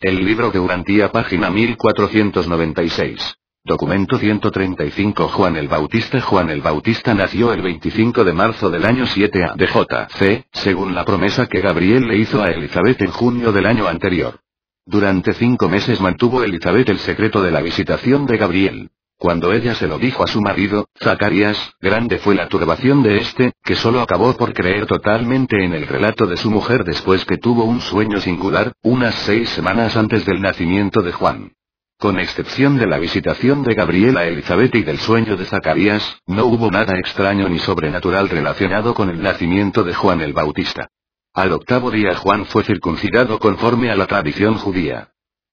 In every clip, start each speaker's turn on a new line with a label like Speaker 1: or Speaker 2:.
Speaker 1: El libro de Urantía, página 1496. Documento 135 Juan el Bautista Juan el Bautista nació el 25 de marzo del año 7 A de JC, según la promesa que Gabriel le hizo a Elizabeth en junio del año anterior. Durante cinco meses mantuvo Elizabeth el secreto de la visitación de Gabriel. Cuando ella se lo dijo a su marido, Zacarías, grande fue la turbación de este, que solo acabó por creer totalmente en el relato de su mujer después que tuvo un sueño singular, unas seis semanas antes del nacimiento de Juan. Con excepción de la visitación de Gabriel a Elizabeth y del sueño de Zacarías, no hubo nada extraño ni sobrenatural relacionado con el nacimiento de Juan el Bautista. Al octavo día Juan fue circuncidado conforme a la tradición judía.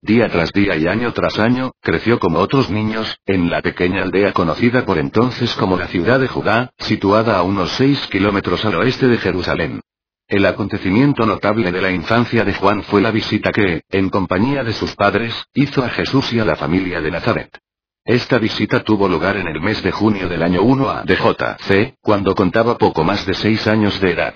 Speaker 1: Día tras día y año tras año, creció como otros niños, en la pequeña aldea conocida por entonces como la ciudad de Judá, situada a unos seis kilómetros al oeste de Jerusalén. El acontecimiento notable de la infancia de Juan fue la visita que, en compañía de sus padres, hizo a Jesús y a la familia de Nazaret. Esta visita tuvo lugar en el mes de junio del año 1 a DJC, cuando contaba poco más de seis años de edad.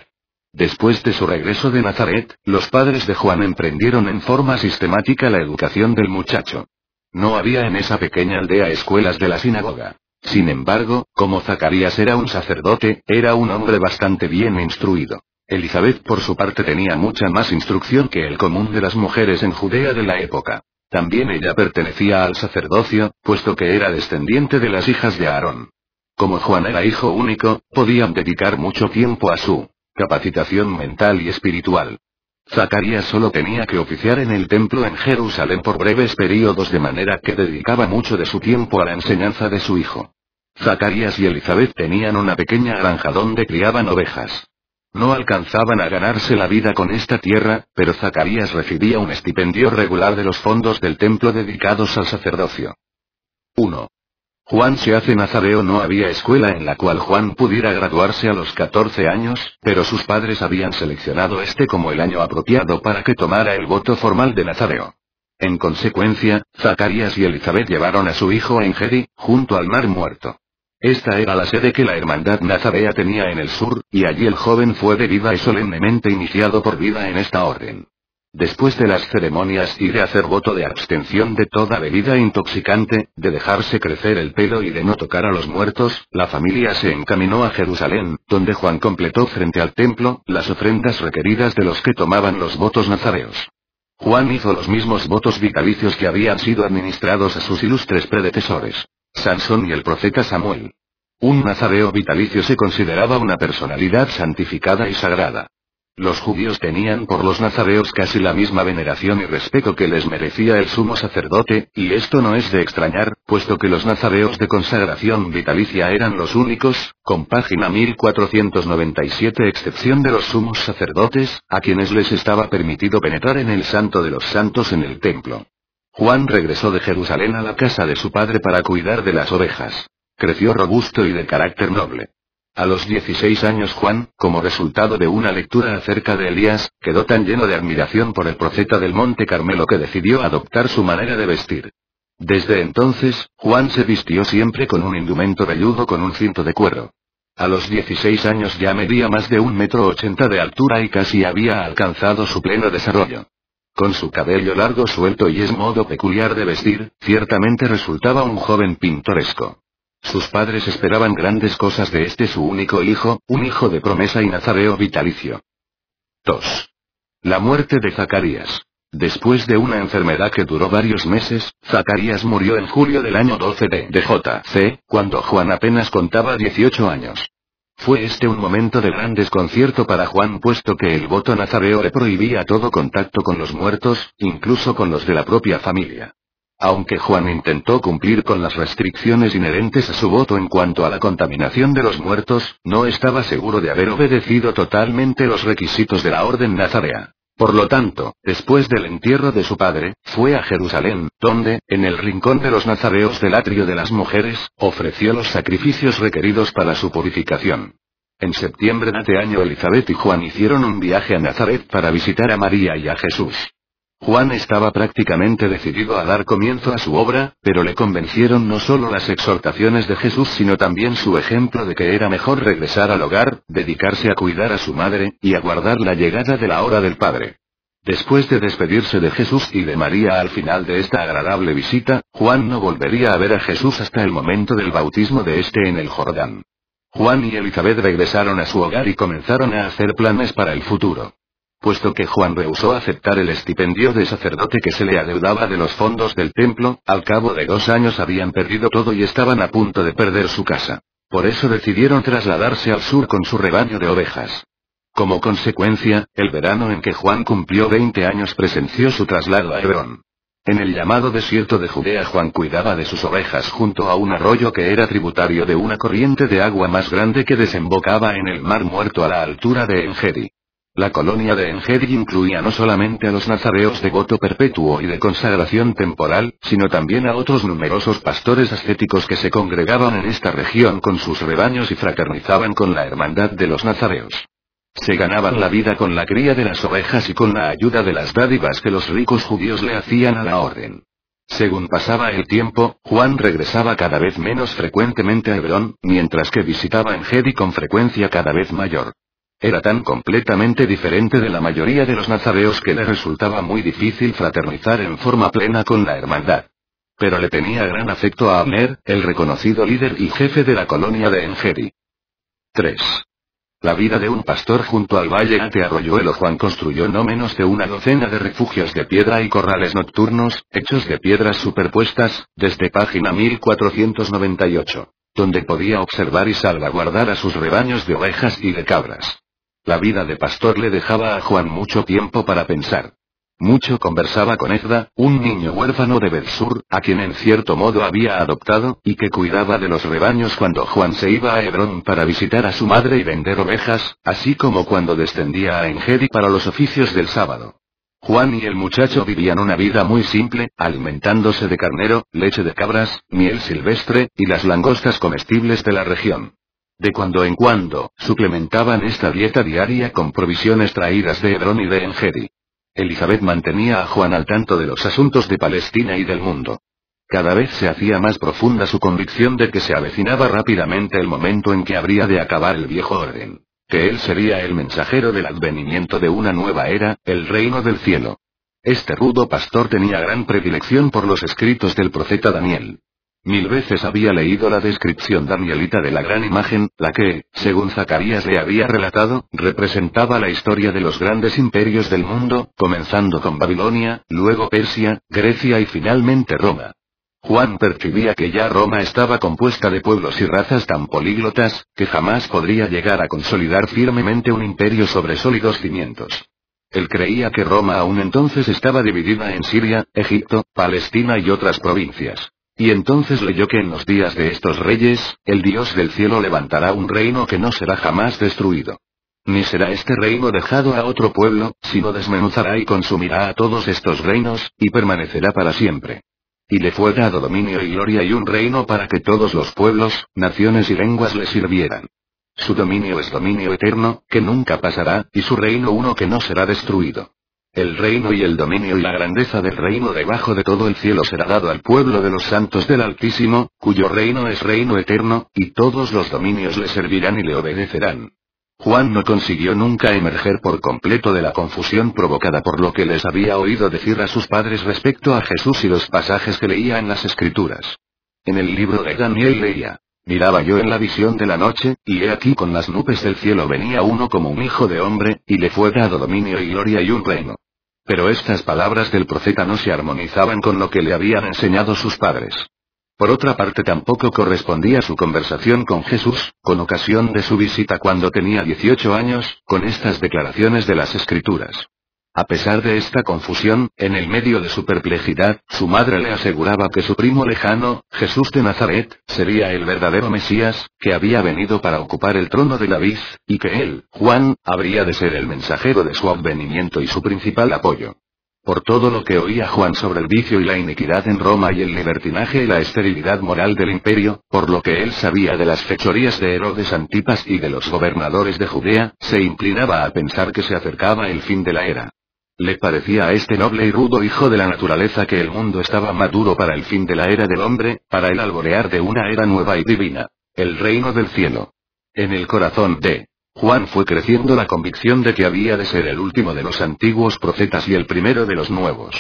Speaker 1: Después de su regreso de Nazaret, los padres de Juan emprendieron en forma sistemática la educación del muchacho. No había en esa pequeña aldea escuelas de la sinagoga. Sin embargo, como Zacarías era un sacerdote, era un hombre bastante bien instruido. Elizabeth por su parte tenía mucha más instrucción que el común de las mujeres en Judea de la época. También ella pertenecía al sacerdocio, puesto que era descendiente de las hijas de Aarón. Como Juan era hijo único, podían dedicar mucho tiempo a su capacitación mental y espiritual. Zacarías solo tenía que oficiar en el templo en Jerusalén por breves periodos de manera que dedicaba mucho de su tiempo a la enseñanza de su hijo. Zacarías y Elizabeth tenían una pequeña granja donde criaban ovejas. No alcanzaban a ganarse la vida con esta tierra, pero Zacarías recibía un estipendio regular de los fondos del templo dedicados al sacerdocio. 1. Juan se hace nazareo no había escuela en la cual Juan pudiera graduarse a los 14 años, pero sus padres habían seleccionado este como el año apropiado para que tomara el voto formal de nazareo. En consecuencia, Zacarías y Elizabeth llevaron a su hijo a Engedi, junto al mar muerto. Esta era la sede que la hermandad nazarea tenía en el sur, y allí el joven fue de y solemnemente iniciado por vida en esta orden. Después de las ceremonias y de hacer voto de abstención de toda bebida intoxicante, de dejarse crecer el pelo y de no tocar a los muertos, la familia se encaminó a Jerusalén, donde Juan completó frente al templo, las ofrendas requeridas de los que tomaban los votos nazareos. Juan hizo los mismos votos vitalicios que habían sido administrados a sus ilustres predecesores. Sansón y el profeta Samuel. Un nazareo vitalicio se consideraba una personalidad santificada y sagrada. Los judíos tenían por los nazareos casi la misma veneración y respeto que les merecía el sumo sacerdote, y esto no es de extrañar, puesto que los nazareos de consagración vitalicia eran los únicos, con página 1497 excepción de los sumos sacerdotes, a quienes les estaba permitido penetrar en el santo de los santos en el templo. Juan regresó de Jerusalén a la casa de su padre para cuidar de las ovejas. Creció robusto y de carácter noble. A los 16 años Juan, como resultado de una lectura acerca de Elías, quedó tan lleno de admiración por el profeta del Monte Carmelo que decidió adoptar su manera de vestir. Desde entonces, Juan se vistió siempre con un indumento velludo con un cinto de cuero. A los 16 años ya medía más de un metro ochenta de altura y casi había alcanzado su pleno desarrollo. Con su cabello largo suelto y es modo peculiar de vestir, ciertamente resultaba un joven pintoresco. Sus padres esperaban grandes cosas de este su único hijo, un hijo de promesa y nazareo vitalicio. 2. La muerte de Zacarías. Después de una enfermedad que duró varios meses, Zacarías murió en julio del año 12 de JC, cuando Juan apenas contaba 18 años. Fue este un momento de gran desconcierto para Juan puesto que el voto nazareo le prohibía todo contacto con los muertos, incluso con los de la propia familia. Aunque Juan intentó cumplir con las restricciones inherentes a su voto en cuanto a la contaminación de los muertos, no estaba seguro de haber obedecido totalmente los requisitos de la orden nazarea. Por lo tanto, después del entierro de su padre, fue a Jerusalén, donde, en el rincón de los nazareos del atrio de las mujeres, ofreció los sacrificios requeridos para su purificación. En septiembre de ese año Elizabeth y Juan hicieron un viaje a Nazaret para visitar a María y a Jesús. Juan estaba prácticamente decidido a dar comienzo a su obra, pero le convencieron no solo las exhortaciones de Jesús sino también su ejemplo de que era mejor regresar al hogar, dedicarse a cuidar a su madre, y aguardar la llegada de la hora del Padre. Después de despedirse de Jesús y de María al final de esta agradable visita, Juan no volvería a ver a Jesús hasta el momento del bautismo de este en el Jordán. Juan y Elizabeth regresaron a su hogar y comenzaron a hacer planes para el futuro. Puesto que Juan rehusó aceptar el estipendio de sacerdote que se le adeudaba de los fondos del templo, al cabo de dos años habían perdido todo y estaban a punto de perder su casa. Por eso decidieron trasladarse al sur con su rebaño de ovejas. Como consecuencia, el verano en que Juan cumplió 20 años presenció su traslado a Hebrón. En el llamado desierto de Judea Juan cuidaba de sus ovejas junto a un arroyo que era tributario de una corriente de agua más grande que desembocaba en el mar muerto a la altura de Engedi. La colonia de Engedi incluía no solamente a los nazareos de voto perpetuo y de consagración temporal, sino también a otros numerosos pastores ascéticos que se congregaban en esta región con sus rebaños y fraternizaban con la hermandad de los nazareos. Se ganaban la vida con la cría de las ovejas y con la ayuda de las dádivas que los ricos judíos le hacían a la orden. Según pasaba el tiempo, Juan regresaba cada vez menos frecuentemente a Hebrón, mientras que visitaba Engedi con frecuencia cada vez mayor. Era tan completamente diferente de la mayoría de los nazareos que le resultaba muy difícil fraternizar en forma plena con la hermandad. Pero le tenía gran afecto a Abner, el reconocido líder y jefe de la colonia de Engedi. 3. La vida de un pastor junto al valle de Arroyuelo Juan construyó no menos de una docena de refugios de piedra y corrales nocturnos, hechos de piedras superpuestas, desde página 1498, donde podía observar y salvaguardar a sus rebaños de ovejas y de cabras. La vida de pastor le dejaba a Juan mucho tiempo para pensar. Mucho conversaba con Ezra, un niño huérfano de Belsur, a quien en cierto modo había adoptado, y que cuidaba de los rebaños cuando Juan se iba a Hebrón para visitar a su madre y vender ovejas, así como cuando descendía a Engedi para los oficios del sábado. Juan y el muchacho vivían una vida muy simple, alimentándose de carnero, leche de cabras, miel silvestre, y las langostas comestibles de la región. De cuando en cuando, suplementaban esta dieta diaria con provisiones traídas de Hebrón y de Engedi. Elizabeth mantenía a Juan al tanto de los asuntos de Palestina y del mundo. Cada vez se hacía más profunda su convicción de que se avecinaba rápidamente el momento en que habría de acabar el viejo orden. Que él sería el mensajero del advenimiento de una nueva era, el reino del cielo. Este rudo pastor tenía gran predilección por los escritos del profeta Daniel. Mil veces había leído la descripción danielita de la gran imagen, la que, según Zacarías le había relatado, representaba la historia de los grandes imperios del mundo, comenzando con Babilonia, luego Persia, Grecia y finalmente Roma. Juan percibía que ya Roma estaba compuesta de pueblos y razas tan políglotas, que jamás podría llegar a consolidar firmemente un imperio sobre sólidos cimientos. Él creía que Roma aún entonces estaba dividida en Siria, Egipto, Palestina y otras provincias. Y entonces leyó que en los días de estos reyes, el Dios del cielo levantará un reino que no será jamás destruido. Ni será este reino dejado a otro pueblo, sino desmenuzará y consumirá a todos estos reinos, y permanecerá para siempre. Y le fue dado dominio y gloria y un reino para que todos los pueblos, naciones y lenguas le sirvieran. Su dominio es dominio eterno, que nunca pasará, y su reino uno que no será destruido. El reino y el dominio y la grandeza del reino debajo de todo el cielo será dado al pueblo de los santos del Altísimo, cuyo reino es reino eterno, y todos los dominios le servirán y le obedecerán. Juan no consiguió nunca emerger por completo de la confusión provocada por lo que les había oído decir a sus padres respecto a Jesús y los pasajes que leía en las Escrituras. En el libro de Daniel leía, Miraba yo en la visión de la noche, y he aquí con las nubes del cielo venía uno como un hijo de hombre, y le fue dado dominio y gloria y un reino. Pero estas palabras del profeta no se armonizaban con lo que le habían enseñado sus padres. Por otra parte tampoco correspondía su conversación con Jesús, con ocasión de su visita cuando tenía 18 años, con estas declaraciones de las Escrituras. A pesar de esta confusión, en el medio de su perplejidad, su madre le aseguraba que su primo lejano, Jesús de Nazaret, sería el verdadero Mesías, que había venido para ocupar el trono de David, y que él, Juan, habría de ser el mensajero de su advenimiento y su principal apoyo. Por todo lo que oía Juan sobre el vicio y la iniquidad en Roma y el libertinaje y la esterilidad moral del imperio, por lo que él sabía de las fechorías de Herodes Antipas y de los gobernadores de Judea, se inclinaba a pensar que se acercaba el fin de la era. Le parecía a este noble y rudo hijo de la naturaleza que el mundo estaba maduro para el fin de la era del hombre, para el alborear de una era nueva y divina. El reino del cielo. En el corazón de Juan fue creciendo la convicción de que había de ser el último de los antiguos profetas y el primero de los nuevos.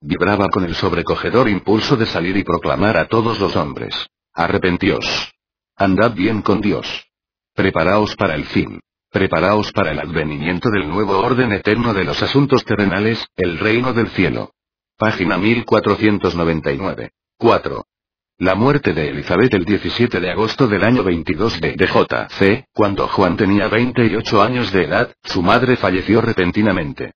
Speaker 1: Vibraba con el sobrecogedor impulso de salir y proclamar a todos los hombres. Arrepentíos. Andad bien con Dios. Preparaos para el fin. Preparaos para el advenimiento del nuevo orden eterno de los asuntos terrenales, el reino del cielo. Página 1499. 4. La muerte de Elizabeth el 17 de agosto del año 22 de DJC, cuando Juan tenía 28 años de edad, su madre falleció repentinamente.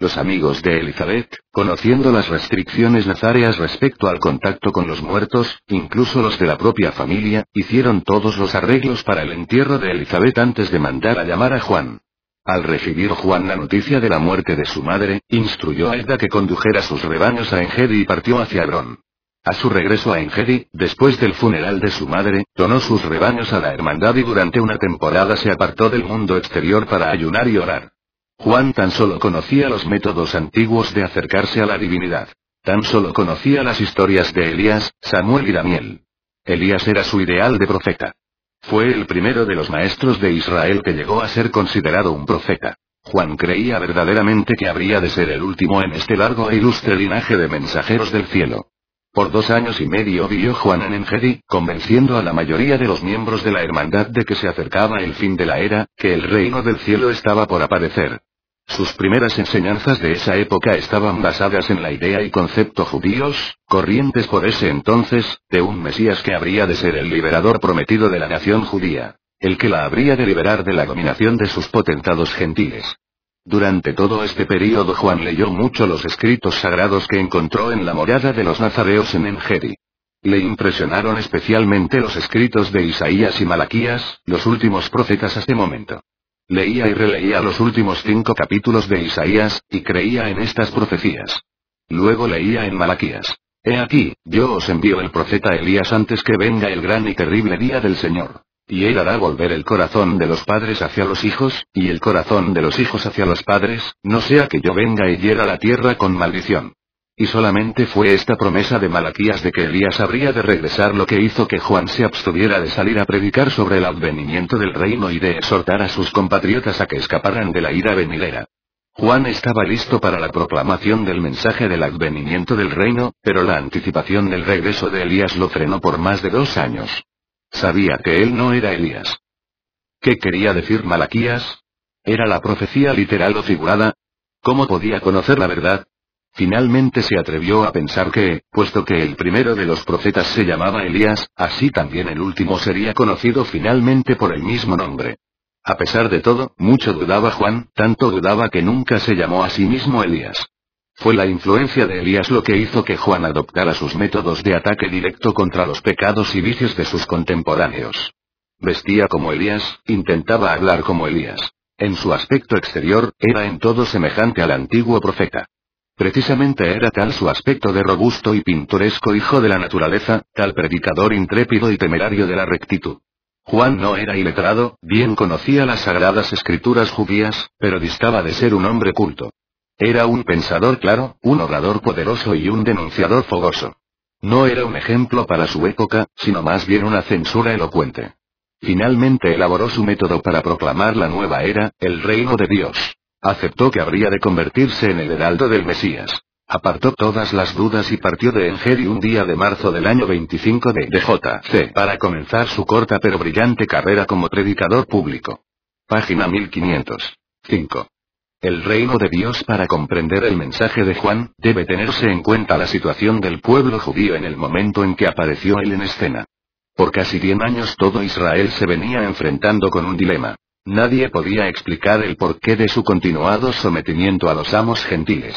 Speaker 1: Los amigos de Elizabeth, conociendo las restricciones necesarias respecto al contacto con los muertos, incluso los de la propia familia, hicieron todos los arreglos para el entierro de Elizabeth antes de mandar a llamar a Juan. Al recibir Juan la noticia de la muerte de su madre, instruyó a Edda que condujera sus rebaños a Engedi y partió hacia Hebrón. A su regreso a Engedi, después del funeral de su madre, donó sus rebaños a la hermandad y durante una temporada se apartó del mundo exterior para ayunar y orar. Juan tan solo conocía los métodos antiguos de acercarse a la divinidad. Tan solo conocía las historias de Elías, Samuel y Daniel. Elías era su ideal de profeta. Fue el primero de los maestros de Israel que llegó a ser considerado un profeta. Juan creía verdaderamente que habría de ser el último en este largo e ilustre linaje de mensajeros del cielo. Por dos años y medio vivió Juan en Engedi, convenciendo a la mayoría de los miembros de la hermandad de que se acercaba el fin de la era, que el reino del cielo estaba por aparecer. Sus primeras enseñanzas de esa época estaban basadas en la idea y concepto judíos, corrientes por ese entonces, de un Mesías que habría de ser el liberador prometido de la nación judía, el que la habría de liberar de la dominación de sus potentados gentiles. Durante todo este período Juan leyó mucho los escritos sagrados que encontró en la morada de los nazareos en Engedi. Le impresionaron especialmente los escritos de Isaías y Malaquías, los últimos profetas hasta momento. Leía y releía los últimos cinco capítulos de Isaías, y creía en estas profecías. Luego leía en Malaquías. He aquí, yo os envío el profeta Elías antes que venga el gran y terrible día del Señor. Y él hará volver el corazón de los padres hacia los hijos, y el corazón de los hijos hacia los padres, no sea que yo venga y hiera la tierra con maldición. Y solamente fue esta promesa de Malaquías de que Elías habría de regresar lo que hizo que Juan se abstuviera de salir a predicar sobre el advenimiento del reino y de exhortar a sus compatriotas a que escaparan de la ira venidera. Juan estaba listo para la proclamación del mensaje del advenimiento del reino, pero la anticipación del regreso de Elías lo frenó por más de dos años. Sabía que él no era Elías. ¿Qué quería decir Malaquías? ¿Era la profecía literal o figurada? ¿Cómo podía conocer la verdad? Finalmente se atrevió a pensar que, puesto que el primero de los profetas se llamaba Elías, así también el último sería conocido finalmente por el mismo nombre. A pesar de todo, mucho dudaba Juan, tanto dudaba que nunca se llamó a sí mismo Elías. Fue la influencia de Elías lo que hizo que Juan adoptara sus métodos de ataque directo contra los pecados y vicios de sus contemporáneos. Vestía como Elías, intentaba hablar como Elías. En su aspecto exterior, era en todo semejante al antiguo profeta. Precisamente era tal su aspecto de robusto y pintoresco hijo de la naturaleza, tal predicador intrépido y temerario de la rectitud. Juan no era iletrado, bien conocía las sagradas escrituras judías, pero distaba de ser un hombre culto. Era un pensador claro, un orador poderoso y un denunciador fogoso. No era un ejemplo para su época, sino más bien una censura elocuente. Finalmente elaboró su método para proclamar la nueva era, el reino de Dios. Aceptó que habría de convertirse en el heraldo del Mesías. Apartó todas las dudas y partió de Engedi un día de marzo del año 25 de DJC para comenzar su corta pero brillante carrera como predicador público. Página 1505. El reino de Dios para comprender el mensaje de Juan, debe tenerse en cuenta la situación del pueblo judío en el momento en que apareció él en escena. Por casi cien años todo Israel se venía enfrentando con un dilema. Nadie podía explicar el porqué de su continuado sometimiento a los amos gentiles.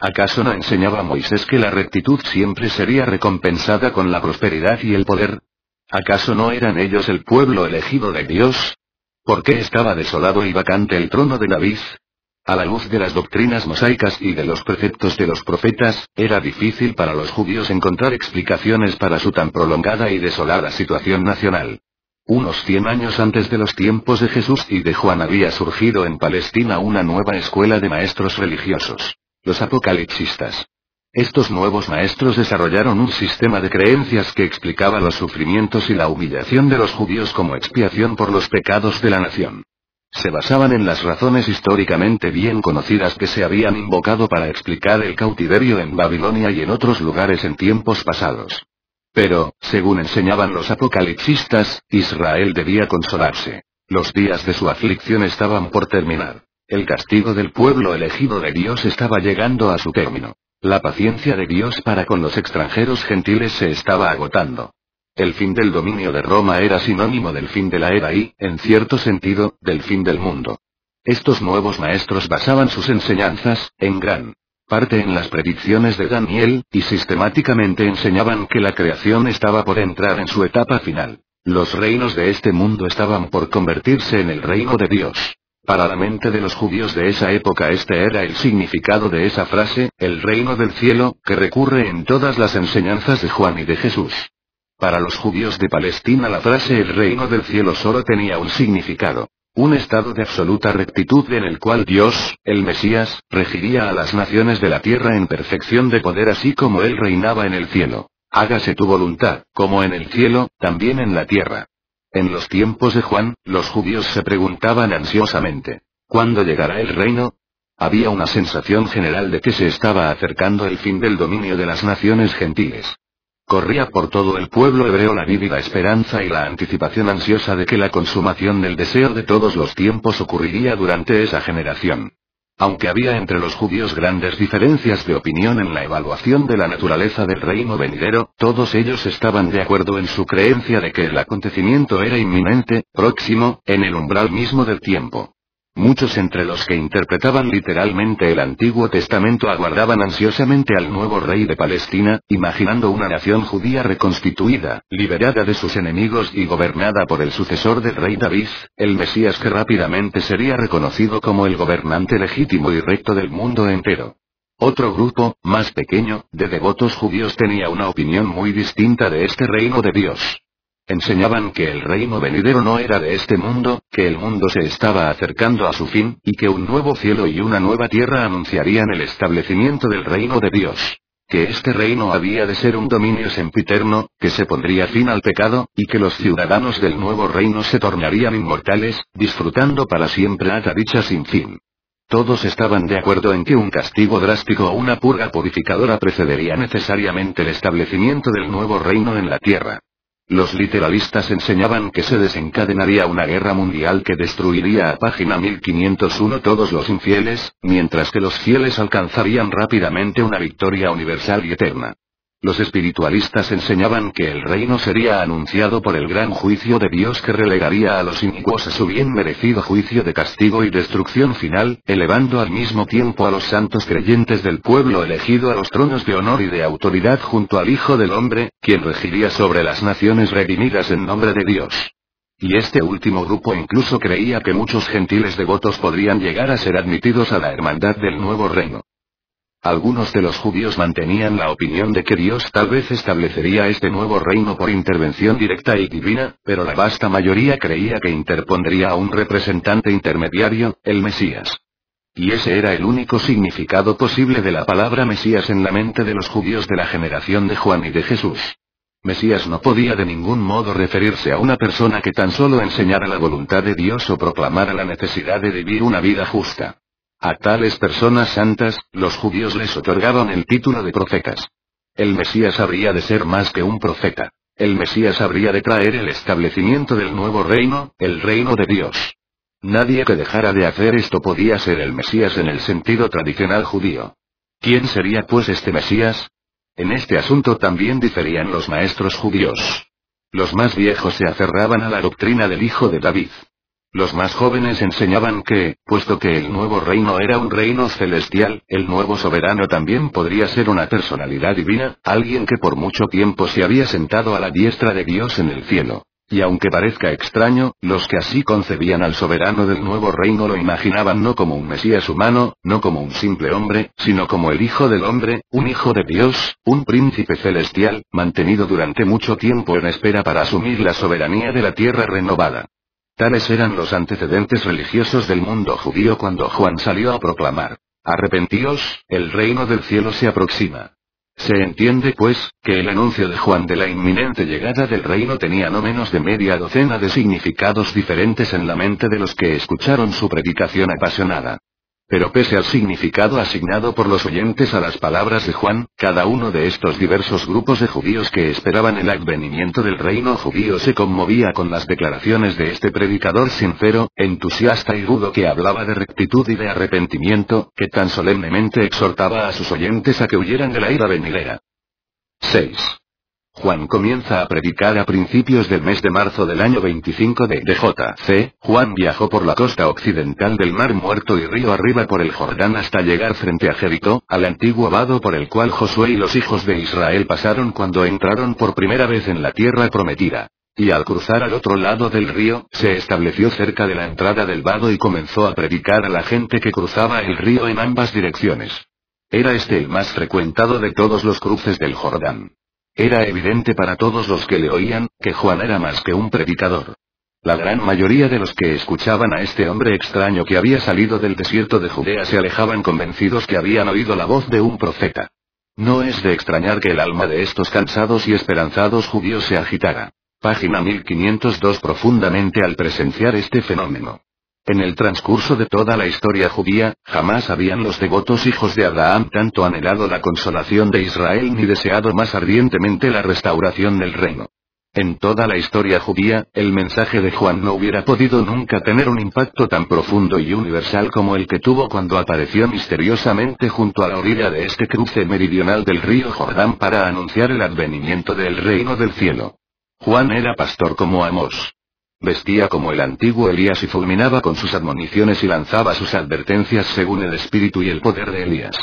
Speaker 1: ¿Acaso no enseñaba Moisés que la rectitud siempre sería recompensada con la prosperidad y el poder? ¿Acaso no eran ellos el pueblo elegido de Dios? ¿Por qué estaba desolado y vacante el trono de David? A la luz de las doctrinas mosaicas y de los preceptos de los profetas, era difícil para los judíos encontrar explicaciones para su tan prolongada y desolada situación nacional. Unos cien años antes de los tiempos de Jesús y de Juan había surgido en Palestina una nueva escuela de maestros religiosos. Los apocalipsistas. Estos nuevos maestros desarrollaron un sistema de creencias que explicaba los sufrimientos y la humillación de los judíos como expiación por los pecados de la nación. Se basaban en las razones históricamente bien conocidas que se habían invocado para explicar el cautiverio en Babilonia y en otros lugares en tiempos pasados. Pero, según enseñaban los apocalipsistas, Israel debía consolarse. Los días de su aflicción estaban por terminar. El castigo del pueblo elegido de Dios estaba llegando a su término. La paciencia de Dios para con los extranjeros gentiles se estaba agotando. El fin del dominio de Roma era sinónimo del fin de la era y, en cierto sentido, del fin del mundo. Estos nuevos maestros basaban sus enseñanzas, en gran parte en las predicciones de Daniel, y sistemáticamente enseñaban que la creación estaba por entrar en su etapa final. Los reinos de este mundo estaban por convertirse en el reino de Dios. Para la mente de los judíos de esa época este era el significado de esa frase, el reino del cielo, que recurre en todas las enseñanzas de Juan y de Jesús. Para los judíos de Palestina la frase el reino del cielo solo tenía un significado. Un estado de absoluta rectitud en el cual Dios, el Mesías, regiría a las naciones de la tierra en perfección de poder así como Él reinaba en el cielo. Hágase tu voluntad, como en el cielo, también en la tierra. En los tiempos de Juan, los judíos se preguntaban ansiosamente, ¿cuándo llegará el reino? Había una sensación general de que se estaba acercando el fin del dominio de las naciones gentiles. Corría por todo el pueblo hebreo la vívida esperanza y la anticipación ansiosa de que la consumación del deseo de todos los tiempos ocurriría durante esa generación. Aunque había entre los judíos grandes diferencias de opinión en la evaluación de la naturaleza del reino venidero, todos ellos estaban de acuerdo en su creencia de que el acontecimiento era inminente, próximo, en el umbral mismo del tiempo. Muchos entre los que interpretaban literalmente el Antiguo Testamento aguardaban ansiosamente al nuevo rey de Palestina, imaginando una nación judía reconstituida, liberada de sus enemigos y gobernada por el sucesor del rey David, el Mesías que rápidamente sería reconocido como el gobernante legítimo y recto del mundo entero. Otro grupo, más pequeño, de devotos judíos tenía una opinión muy distinta de este reino de Dios. Enseñaban que el reino venidero no era de este mundo, que el mundo se estaba acercando a su fin, y que un nuevo cielo y una nueva tierra anunciarían el establecimiento del reino de Dios. Que este reino había de ser un dominio sempiterno, que se pondría fin al pecado, y que los ciudadanos del nuevo reino se tornarían inmortales, disfrutando para siempre a dicha sin fin. Todos estaban de acuerdo en que un castigo drástico o una purga purificadora precedería necesariamente el establecimiento del nuevo reino en la tierra. Los literalistas enseñaban que se desencadenaría una guerra mundial que destruiría a página 1501 todos los infieles, mientras que los fieles alcanzarían rápidamente una victoria universal y eterna. Los espiritualistas enseñaban que el reino sería anunciado por el gran juicio de Dios que relegaría a los inicuos a su bien merecido juicio de castigo y destrucción final, elevando al mismo tiempo a los santos creyentes del pueblo elegido a los tronos de honor y de autoridad junto al Hijo del Hombre, quien regiría sobre las naciones redimidas en nombre de Dios. Y este último grupo incluso creía que muchos gentiles devotos podrían llegar a ser admitidos a la hermandad del nuevo reino. Algunos de los judíos mantenían la opinión de que Dios tal vez establecería este nuevo reino por intervención directa y divina, pero la vasta mayoría creía que interpondría a un representante intermediario, el Mesías. Y ese era el único significado posible de la palabra Mesías en la mente de los judíos de la generación de Juan y de Jesús. Mesías no podía de ningún modo referirse a una persona que tan solo enseñara la voluntad de Dios o proclamara la necesidad de vivir una vida justa. A tales personas santas, los judíos les otorgaban el título de profetas. El Mesías habría de ser más que un profeta. El Mesías habría de traer el establecimiento del nuevo reino, el reino de Dios. Nadie que dejara de hacer esto podía ser el Mesías en el sentido tradicional judío. ¿Quién sería pues este Mesías? En este asunto también diferían los maestros judíos. Los más viejos se aferraban a la doctrina del hijo de David. Los más jóvenes enseñaban que, puesto que el nuevo reino era un reino celestial, el nuevo soberano también podría ser una personalidad divina, alguien que por mucho tiempo se había sentado a la diestra de Dios en el cielo. Y aunque parezca extraño, los que así concebían al soberano del nuevo reino lo imaginaban no como un Mesías humano, no como un simple hombre, sino como el Hijo del Hombre, un Hijo de Dios, un príncipe celestial, mantenido durante mucho tiempo en espera para asumir la soberanía de la tierra renovada. Tales eran los antecedentes religiosos del mundo judío cuando Juan salió a proclamar. Arrepentíos, el reino del cielo se aproxima. Se entiende, pues, que el anuncio de Juan de la inminente llegada del reino tenía no menos de media docena de significados diferentes en la mente de los que escucharon su predicación apasionada. Pero pese al significado asignado por los oyentes a las palabras de Juan, cada uno de estos diversos grupos de judíos que esperaban el advenimiento del reino judío se conmovía con las declaraciones de este predicador sincero, entusiasta y rudo que hablaba de rectitud y de arrepentimiento, que tan solemnemente exhortaba a sus oyentes a que huyeran de la ira venidera. 6. Juan comienza a predicar a principios del mes de marzo del año 25 de DJC. Juan viajó por la costa occidental del Mar Muerto y río arriba por el Jordán hasta llegar frente a Jericó, al antiguo vado por el cual Josué y los hijos de Israel pasaron cuando entraron por primera vez en la tierra prometida. Y al cruzar al otro lado del río, se estableció cerca de la entrada del vado y comenzó a predicar a la gente que cruzaba el río en ambas direcciones. Era este el más frecuentado de todos los cruces del Jordán. Era evidente para todos los que le oían, que Juan era más que un predicador. La gran mayoría de los que escuchaban a este hombre extraño que había salido del desierto de Judea se alejaban convencidos que habían oído la voz de un profeta. No es de extrañar que el alma de estos cansados y esperanzados judíos se agitara. Página 1502 profundamente al presenciar este fenómeno. En el transcurso de toda la historia judía, jamás habían los devotos hijos de Abraham tanto anhelado la consolación de Israel ni deseado más ardientemente la restauración del reino. En toda la historia judía, el mensaje de Juan no hubiera podido nunca tener un impacto tan profundo y universal como el que tuvo cuando apareció misteriosamente junto a la orilla de este cruce meridional del río Jordán para anunciar el advenimiento del reino del cielo. Juan era pastor como Amos. Vestía como el antiguo Elías y fulminaba con sus admoniciones y lanzaba sus advertencias según el espíritu y el poder de Elías.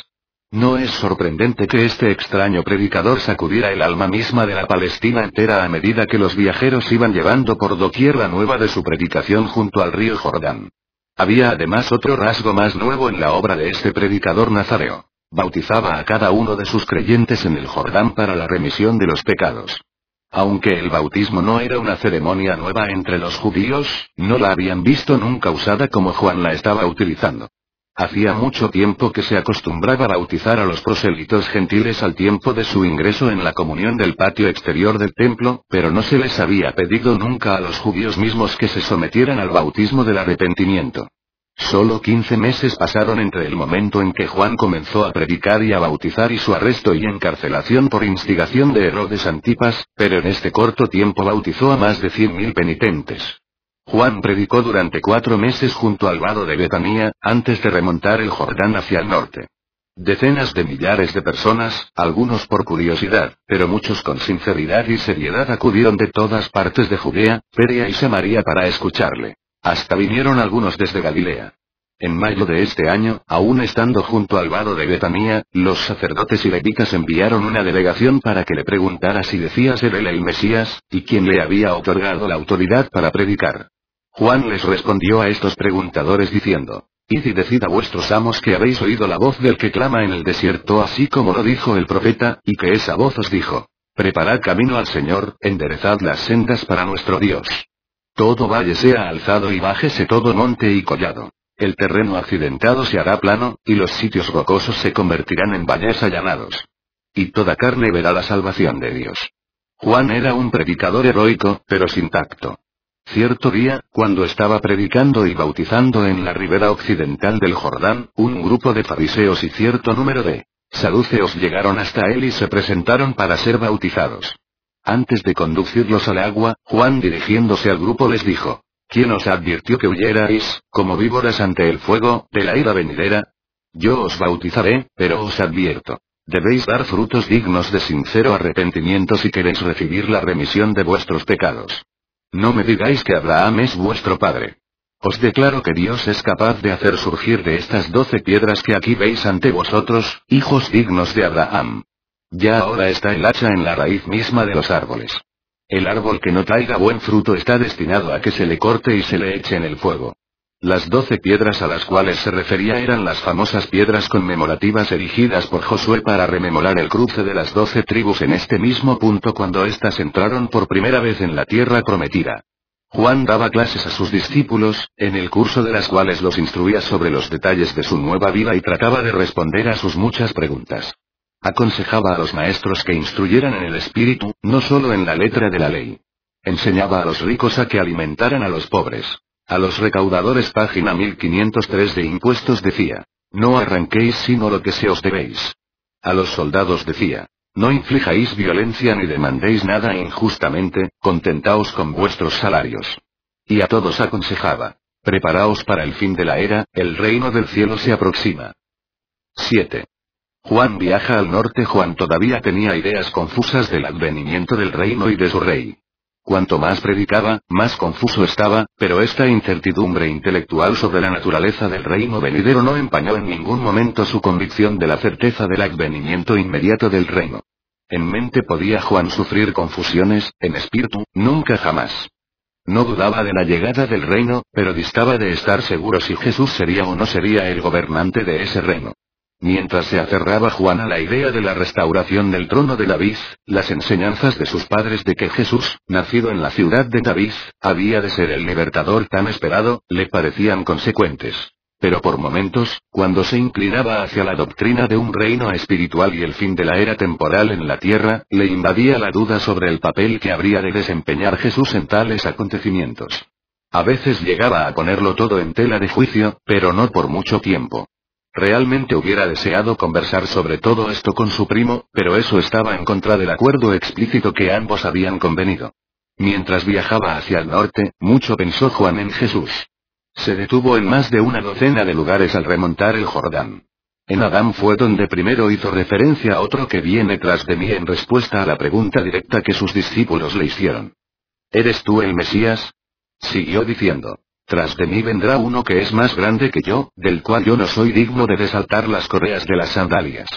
Speaker 1: No es sorprendente que este extraño predicador sacudiera el alma misma de la Palestina entera a medida que los viajeros iban llevando por doquier la nueva de su predicación junto al río Jordán. Había además otro rasgo más nuevo en la obra de este predicador nazareo. Bautizaba a cada uno de sus creyentes en el Jordán para la remisión de los pecados. Aunque el bautismo no era una ceremonia nueva entre los judíos, no la habían visto nunca usada como Juan la estaba utilizando. Hacía mucho tiempo que se acostumbraba a bautizar a los prosélitos gentiles al tiempo de su ingreso en la comunión del patio exterior del templo, pero no se les había pedido nunca a los judíos mismos que se sometieran al bautismo del arrepentimiento. Solo 15 meses pasaron entre el momento en que Juan comenzó a predicar y a bautizar y su arresto y encarcelación por instigación de Herodes Antipas, pero en este corto tiempo bautizó a más de 100.000 penitentes. Juan predicó durante cuatro meses junto al vado de Betanía, antes de remontar el Jordán hacia el norte. Decenas de millares de personas, algunos por curiosidad, pero muchos con sinceridad y seriedad acudieron de todas partes de Judea, Peria y Samaria para escucharle. Hasta vinieron algunos desde Galilea. En mayo de este año, aún estando junto al vado de Betanía, los sacerdotes y levitas enviaron una delegación para que le preguntara si decía ser él el Mesías, y quién le había otorgado la autoridad para predicar. Juan les respondió a estos preguntadores diciendo, Id y decid a vuestros amos que habéis oído la voz del que clama en el desierto así como lo dijo el profeta, y que esa voz os dijo, Preparad camino al Señor, enderezad las sendas para nuestro Dios. Todo valle sea alzado y bájese todo monte y collado. El terreno accidentado se hará plano, y los sitios rocosos se convertirán en valles allanados. Y toda carne verá la salvación de Dios. Juan era un predicador heroico, pero sin tacto. Cierto día, cuando estaba predicando y bautizando en la ribera occidental del Jordán, un grupo de fariseos y cierto número de saduceos llegaron hasta él y se presentaron para ser bautizados. Antes de conducirlos al agua, Juan dirigiéndose al grupo les dijo, ¿Quién os advirtió que huyerais, como víboras ante el fuego, de la ira venidera? Yo os bautizaré, pero os advierto. Debéis dar frutos dignos de sincero arrepentimiento si queréis recibir la remisión de vuestros pecados. No me digáis que Abraham es vuestro padre. Os declaro que Dios es capaz de hacer surgir de estas doce piedras que aquí veis ante vosotros, hijos dignos de Abraham. Ya ahora está el hacha en la raíz misma de los árboles. El árbol que no traiga buen fruto está destinado a que se le corte y se le eche en el fuego. Las doce piedras a las cuales se refería eran las famosas piedras conmemorativas erigidas por Josué para rememorar el cruce de las doce tribus en este mismo punto cuando éstas entraron por primera vez en la tierra prometida. Juan daba clases a sus discípulos, en el curso de las cuales los instruía sobre los detalles de su nueva vida y trataba de responder a sus muchas preguntas. Aconsejaba a los maestros que instruyeran en el espíritu, no solo en la letra de la ley. Enseñaba a los ricos a que alimentaran a los pobres. A los recaudadores página 1503 de impuestos decía, no arranquéis sino lo que se os debéis. A los soldados decía, no inflijáis violencia ni demandéis nada injustamente, contentaos con vuestros salarios. Y a todos aconsejaba, preparaos para el fin de la era, el reino del cielo se aproxima. 7. Juan viaja al norte. Juan todavía tenía ideas confusas del advenimiento del reino y de su rey. Cuanto más predicaba, más confuso estaba, pero esta incertidumbre intelectual sobre la naturaleza del reino venidero no empañó en ningún momento su convicción de la certeza del advenimiento inmediato del reino. En mente podía Juan sufrir confusiones, en espíritu, nunca jamás. No dudaba de la llegada del reino, pero distaba de estar seguro si Jesús sería o no sería el gobernante de ese reino. Mientras se aferraba Juan a la idea de la restauración del trono de David, las enseñanzas de sus padres de que Jesús, nacido en la ciudad de David, había de ser el libertador tan esperado, le parecían consecuentes. Pero por momentos, cuando se inclinaba hacia la doctrina de un reino espiritual y el fin de la era temporal en la tierra, le invadía la duda sobre el papel que habría de desempeñar Jesús en tales acontecimientos. A veces llegaba a ponerlo todo en tela de juicio, pero no por mucho tiempo. Realmente hubiera deseado conversar sobre todo esto con su primo, pero eso estaba en contra del acuerdo explícito que ambos habían convenido. Mientras viajaba hacia el norte, mucho pensó Juan en Jesús. Se detuvo en más de una docena de lugares al remontar el Jordán. En Adán fue donde primero hizo referencia a otro que viene tras de mí en respuesta a la pregunta directa que sus discípulos le hicieron. ¿Eres tú el Mesías? Siguió diciendo. Tras de mí vendrá uno que es más grande que yo, del cual yo no soy digno de desaltar las correas de las sandalias.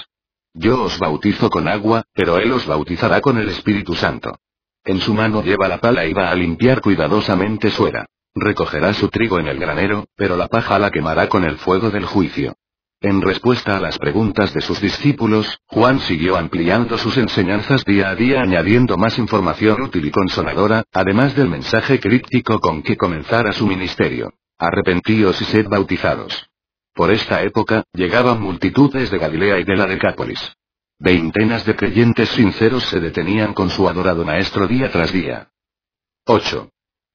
Speaker 1: Yo os bautizo con agua, pero él os bautizará con el Espíritu Santo. En su mano lleva la pala y va a limpiar cuidadosamente su era. Recogerá su trigo en el granero, pero la paja la quemará con el fuego del juicio. En respuesta a las preguntas de sus discípulos, Juan siguió ampliando sus enseñanzas día a día añadiendo más información útil y consoladora, además del mensaje críptico con que comenzara su ministerio. Arrepentíos y sed bautizados. Por esta época, llegaban multitudes de Galilea y de la Decápolis. Veintenas de creyentes sinceros se detenían con su adorado maestro día tras día. 8.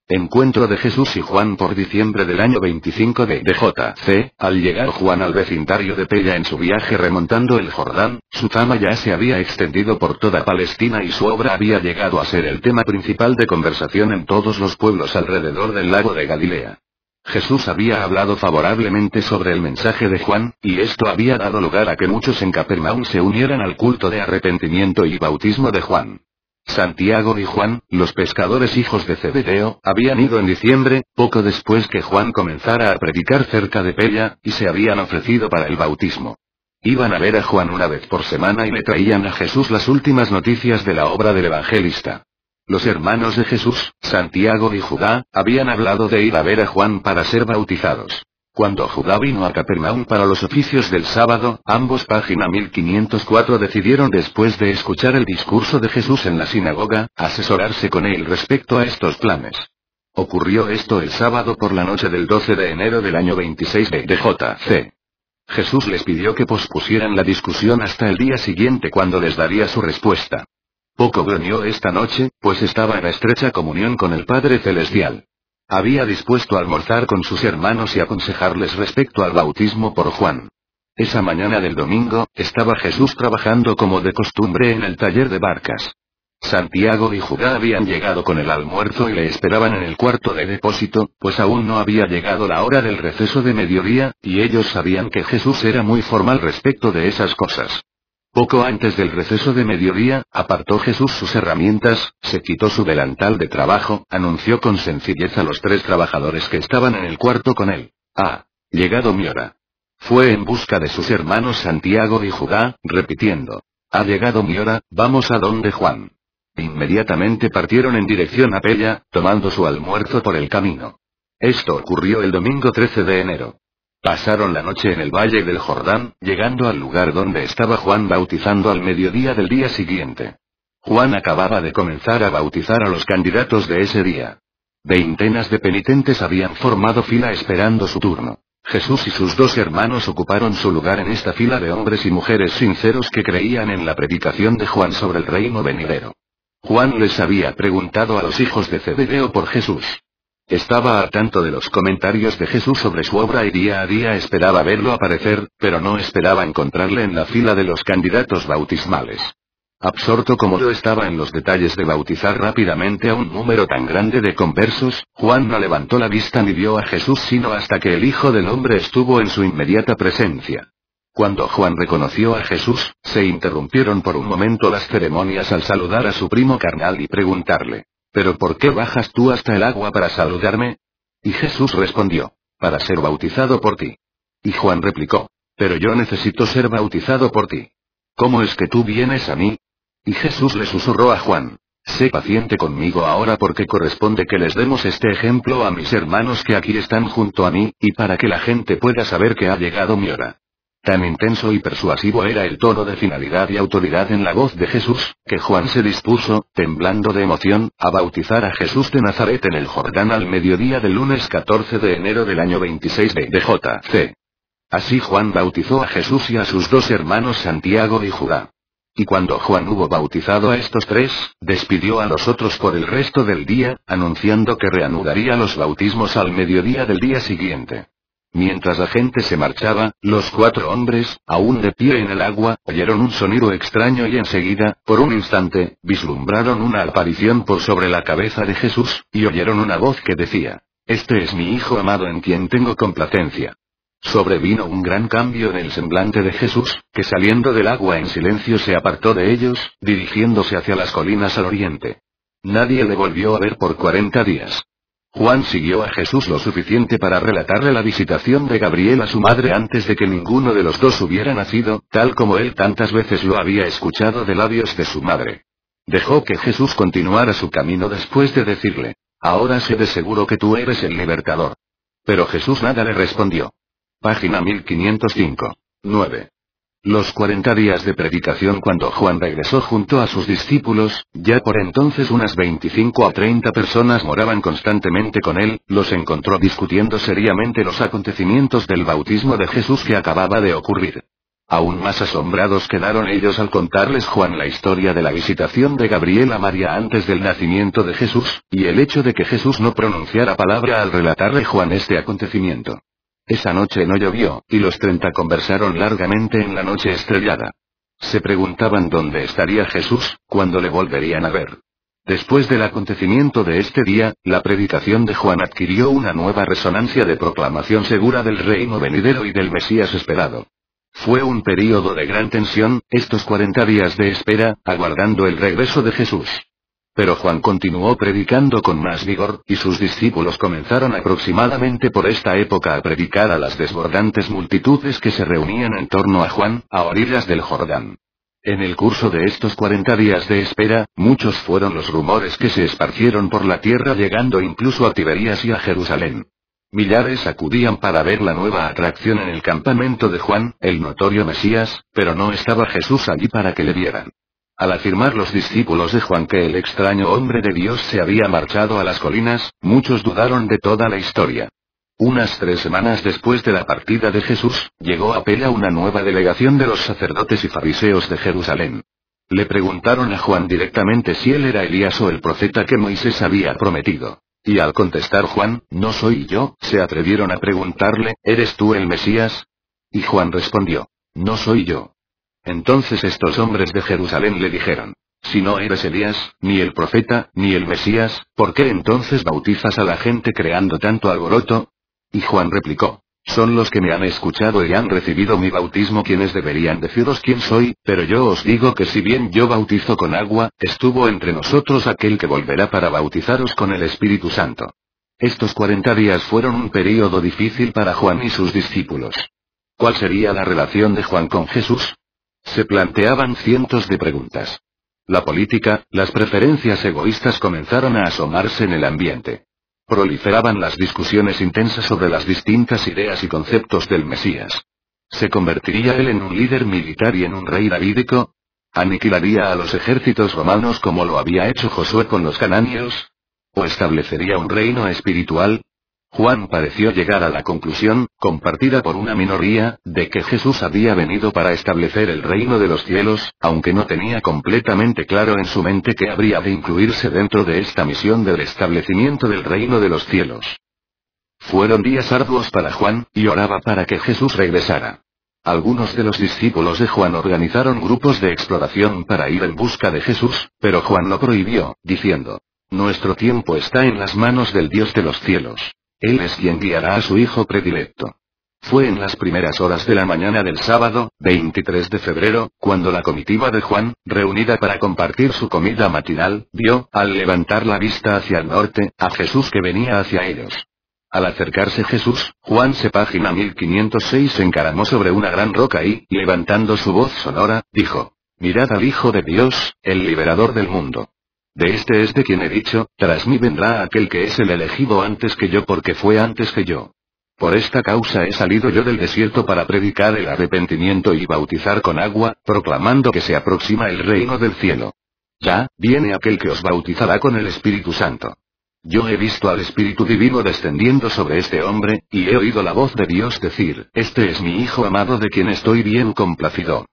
Speaker 1: Encuentro de Jesús y Juan por diciembre del año 25 de DJC, al llegar Juan al vecindario de Pella en su viaje remontando el Jordán, su fama ya se había extendido por toda Palestina y su obra había llegado a ser el tema principal de conversación en todos los pueblos alrededor del lago de Galilea. Jesús había hablado favorablemente sobre el mensaje de Juan, y esto había dado lugar a que muchos en Capernaum se unieran al culto de arrepentimiento y bautismo de Juan. Santiago y Juan, los pescadores hijos de Zebedeo, habían ido en diciembre, poco después que Juan comenzara a predicar cerca de Pella, y se habían ofrecido para el bautismo. Iban a ver a Juan una vez por semana y le traían a Jesús las últimas noticias de la obra del evangelista. Los hermanos de Jesús, Santiago y Judá, habían hablado de ir a ver a Juan para ser bautizados. Cuando Judá vino a Capernaum para los oficios del sábado, ambos página 1504 decidieron después de escuchar el discurso de Jesús en la sinagoga, asesorarse con él respecto a estos planes. Ocurrió esto el sábado por la noche del 12 de enero del año 26 de JC. Jesús les pidió que pospusieran la discusión hasta el día siguiente cuando les daría su respuesta. Poco bromeó esta noche, pues estaba en estrecha comunión con el Padre Celestial. Había dispuesto almorzar con sus hermanos y aconsejarles respecto al bautismo por Juan. Esa mañana del domingo, estaba Jesús trabajando como de costumbre en el taller de barcas. Santiago y Judá habían llegado con el almuerzo y le esperaban en el cuarto de depósito, pues aún no había llegado la hora del receso de mediodía, y ellos sabían que Jesús era muy formal respecto de esas cosas. Poco antes del receso de mediodía, apartó Jesús sus herramientas, se quitó su delantal de trabajo, anunció con sencillez a los tres trabajadores que estaban en el cuarto con él. Ah, llegado mi hora. Fue en busca de sus hermanos Santiago y Judá, repitiendo. Ha llegado mi hora, vamos a donde Juan. Inmediatamente partieron en dirección a Pella, tomando su almuerzo por el camino. Esto ocurrió el domingo 13 de enero. Pasaron la noche en el valle del Jordán, llegando al lugar donde estaba Juan bautizando al mediodía del día siguiente. Juan acababa de comenzar a bautizar a los candidatos de ese día. Veintenas de penitentes habían formado fila esperando su turno. Jesús y sus dos hermanos ocuparon su lugar en esta fila de hombres y mujeres sinceros que creían en la predicación de Juan sobre el reino venidero. Juan les había preguntado a los hijos de Zebedeo por Jesús. Estaba al tanto de los comentarios de Jesús sobre su obra y día a día esperaba verlo aparecer, pero no esperaba encontrarle en la fila de los candidatos bautismales. Absorto como yo estaba en los detalles de bautizar rápidamente a un número tan grande de conversos, Juan no levantó la vista ni vio a Jesús sino hasta que el Hijo del Hombre estuvo en su inmediata presencia. Cuando Juan reconoció a Jesús, se interrumpieron por un momento las ceremonias al saludar a su primo carnal y preguntarle, ¿Pero por qué bajas tú hasta el agua para saludarme? Y Jesús respondió, para ser bautizado por ti. Y Juan replicó, pero yo necesito ser bautizado por ti. ¿Cómo es que tú vienes a mí? Y Jesús le susurró a Juan, sé paciente conmigo ahora porque corresponde que les demos este ejemplo a mis hermanos que aquí están junto a mí, y para que la gente pueda saber que ha llegado mi hora. Tan intenso y persuasivo era el tono de finalidad y autoridad en la voz de Jesús, que Juan se dispuso, temblando de emoción, a bautizar a Jesús de Nazaret en el Jordán al mediodía del lunes 14 de enero del año 26 de DJ. Así Juan bautizó a Jesús y a sus dos hermanos Santiago y Judá. Y cuando Juan hubo bautizado a estos tres, despidió a los otros por el resto del día, anunciando que reanudaría los bautismos al mediodía del día siguiente. Mientras la gente se marchaba, los cuatro hombres, aún de pie en el agua, oyeron un sonido extraño y enseguida, por un instante, vislumbraron una aparición por sobre la cabeza de Jesús, y oyeron una voz que decía, Este es mi Hijo amado en quien tengo complacencia. Sobrevino un gran cambio en el semblante de Jesús, que saliendo del agua en silencio se apartó de ellos, dirigiéndose hacia las colinas al oriente. Nadie le volvió a ver por cuarenta días. Juan siguió a Jesús lo suficiente para relatarle la visitación de Gabriel a su madre antes de que ninguno de los dos hubiera nacido, tal como él tantas veces lo había escuchado de labios de su madre. Dejó que Jesús continuara su camino después de decirle, Ahora sé de seguro que tú eres el libertador. Pero Jesús nada le respondió. Página 1505. 9. Los cuarenta días de predicación cuando Juan regresó junto a sus discípulos, ya por entonces unas 25 a 30 personas moraban constantemente con él, los encontró discutiendo seriamente los acontecimientos del bautismo de Jesús que acababa de ocurrir. Aún más asombrados quedaron ellos al contarles Juan la historia de la visitación de Gabriel a María antes del nacimiento de Jesús, y el hecho de que Jesús no pronunciara palabra al relatarle Juan este acontecimiento. Esa noche no llovió, y los treinta conversaron largamente en la noche estrellada. Se preguntaban dónde estaría Jesús, cuándo le volverían a ver. Después del acontecimiento de este día, la predicación de Juan adquirió una nueva resonancia de proclamación segura del reino venidero y del Mesías esperado. Fue un período de gran tensión, estos cuarenta días de espera, aguardando el regreso de Jesús. Pero Juan continuó predicando con más vigor, y sus discípulos comenzaron aproximadamente por esta época a predicar a las desbordantes multitudes que se reunían en torno a Juan, a orillas del Jordán. En el curso de estos cuarenta días de espera, muchos fueron los rumores que se esparcieron por la tierra llegando incluso a Tiberías y a Jerusalén. Millares acudían para ver la nueva atracción en el campamento de Juan, el notorio Mesías, pero no estaba Jesús allí para que le vieran. Al afirmar los discípulos de Juan que el extraño hombre de Dios se había marchado a las colinas, muchos dudaron de toda la historia. Unas tres semanas después de la partida de Jesús, llegó a Pela una nueva delegación de los sacerdotes y fariseos de Jerusalén. Le preguntaron a Juan directamente si él era Elías o el profeta que Moisés había prometido. Y al contestar Juan, no soy yo, se atrevieron a preguntarle, ¿eres tú el Mesías? Y Juan respondió, no soy yo. Entonces estos hombres de Jerusalén le dijeron, si no eres Elías, ni el profeta, ni el Mesías, ¿por qué entonces bautizas a la gente creando tanto alboroto? Y Juan replicó, Son los que me han escuchado y han recibido mi bautismo quienes deberían deciros quién soy, pero yo os digo que si bien yo bautizo con agua, estuvo entre nosotros aquel que volverá para bautizaros con el Espíritu Santo. Estos cuarenta días fueron un período difícil para Juan y sus discípulos. ¿Cuál sería la relación de Juan con Jesús? Se planteaban cientos de preguntas. La política, las preferencias egoístas comenzaron a asomarse en el ambiente. Proliferaban las discusiones intensas sobre las distintas ideas y conceptos del Mesías. ¿Se convertiría él en un líder militar y en un rey davídico? ¿Aniquilaría a los ejércitos romanos como lo había hecho Josué con los cananeos? ¿O establecería un reino espiritual? Juan pareció llegar a la conclusión, compartida por una minoría, de que Jesús había venido para establecer el reino de los cielos, aunque no tenía completamente claro en su mente que habría de incluirse dentro de esta misión del establecimiento del reino de los cielos. Fueron días arduos para Juan, y oraba para que Jesús regresara. Algunos de los discípulos de Juan organizaron grupos de exploración para ir en busca de Jesús, pero Juan lo prohibió, diciendo, Nuestro tiempo está en las manos del Dios de los cielos. Él es quien guiará a su hijo predilecto. Fue en las primeras horas de la mañana del sábado, 23 de febrero, cuando la comitiva de Juan, reunida para compartir su comida matinal, vio, al levantar la vista hacia el norte, a Jesús que venía hacia ellos. Al acercarse Jesús, Juan se página 1506 se encaramó sobre una gran roca y, levantando su voz sonora, dijo, Mirad al Hijo de Dios, el liberador del mundo. De este es de quien he dicho, tras mí vendrá aquel que es el elegido antes que yo porque fue antes que yo. Por esta causa he salido yo del desierto para predicar el arrepentimiento y bautizar con agua, proclamando que se aproxima el reino del cielo. Ya, viene aquel que os bautizará con el Espíritu Santo. Yo he visto al Espíritu Divino descendiendo sobre este hombre, y he oído la voz de Dios decir, Este es mi Hijo amado de quien estoy bien complacido.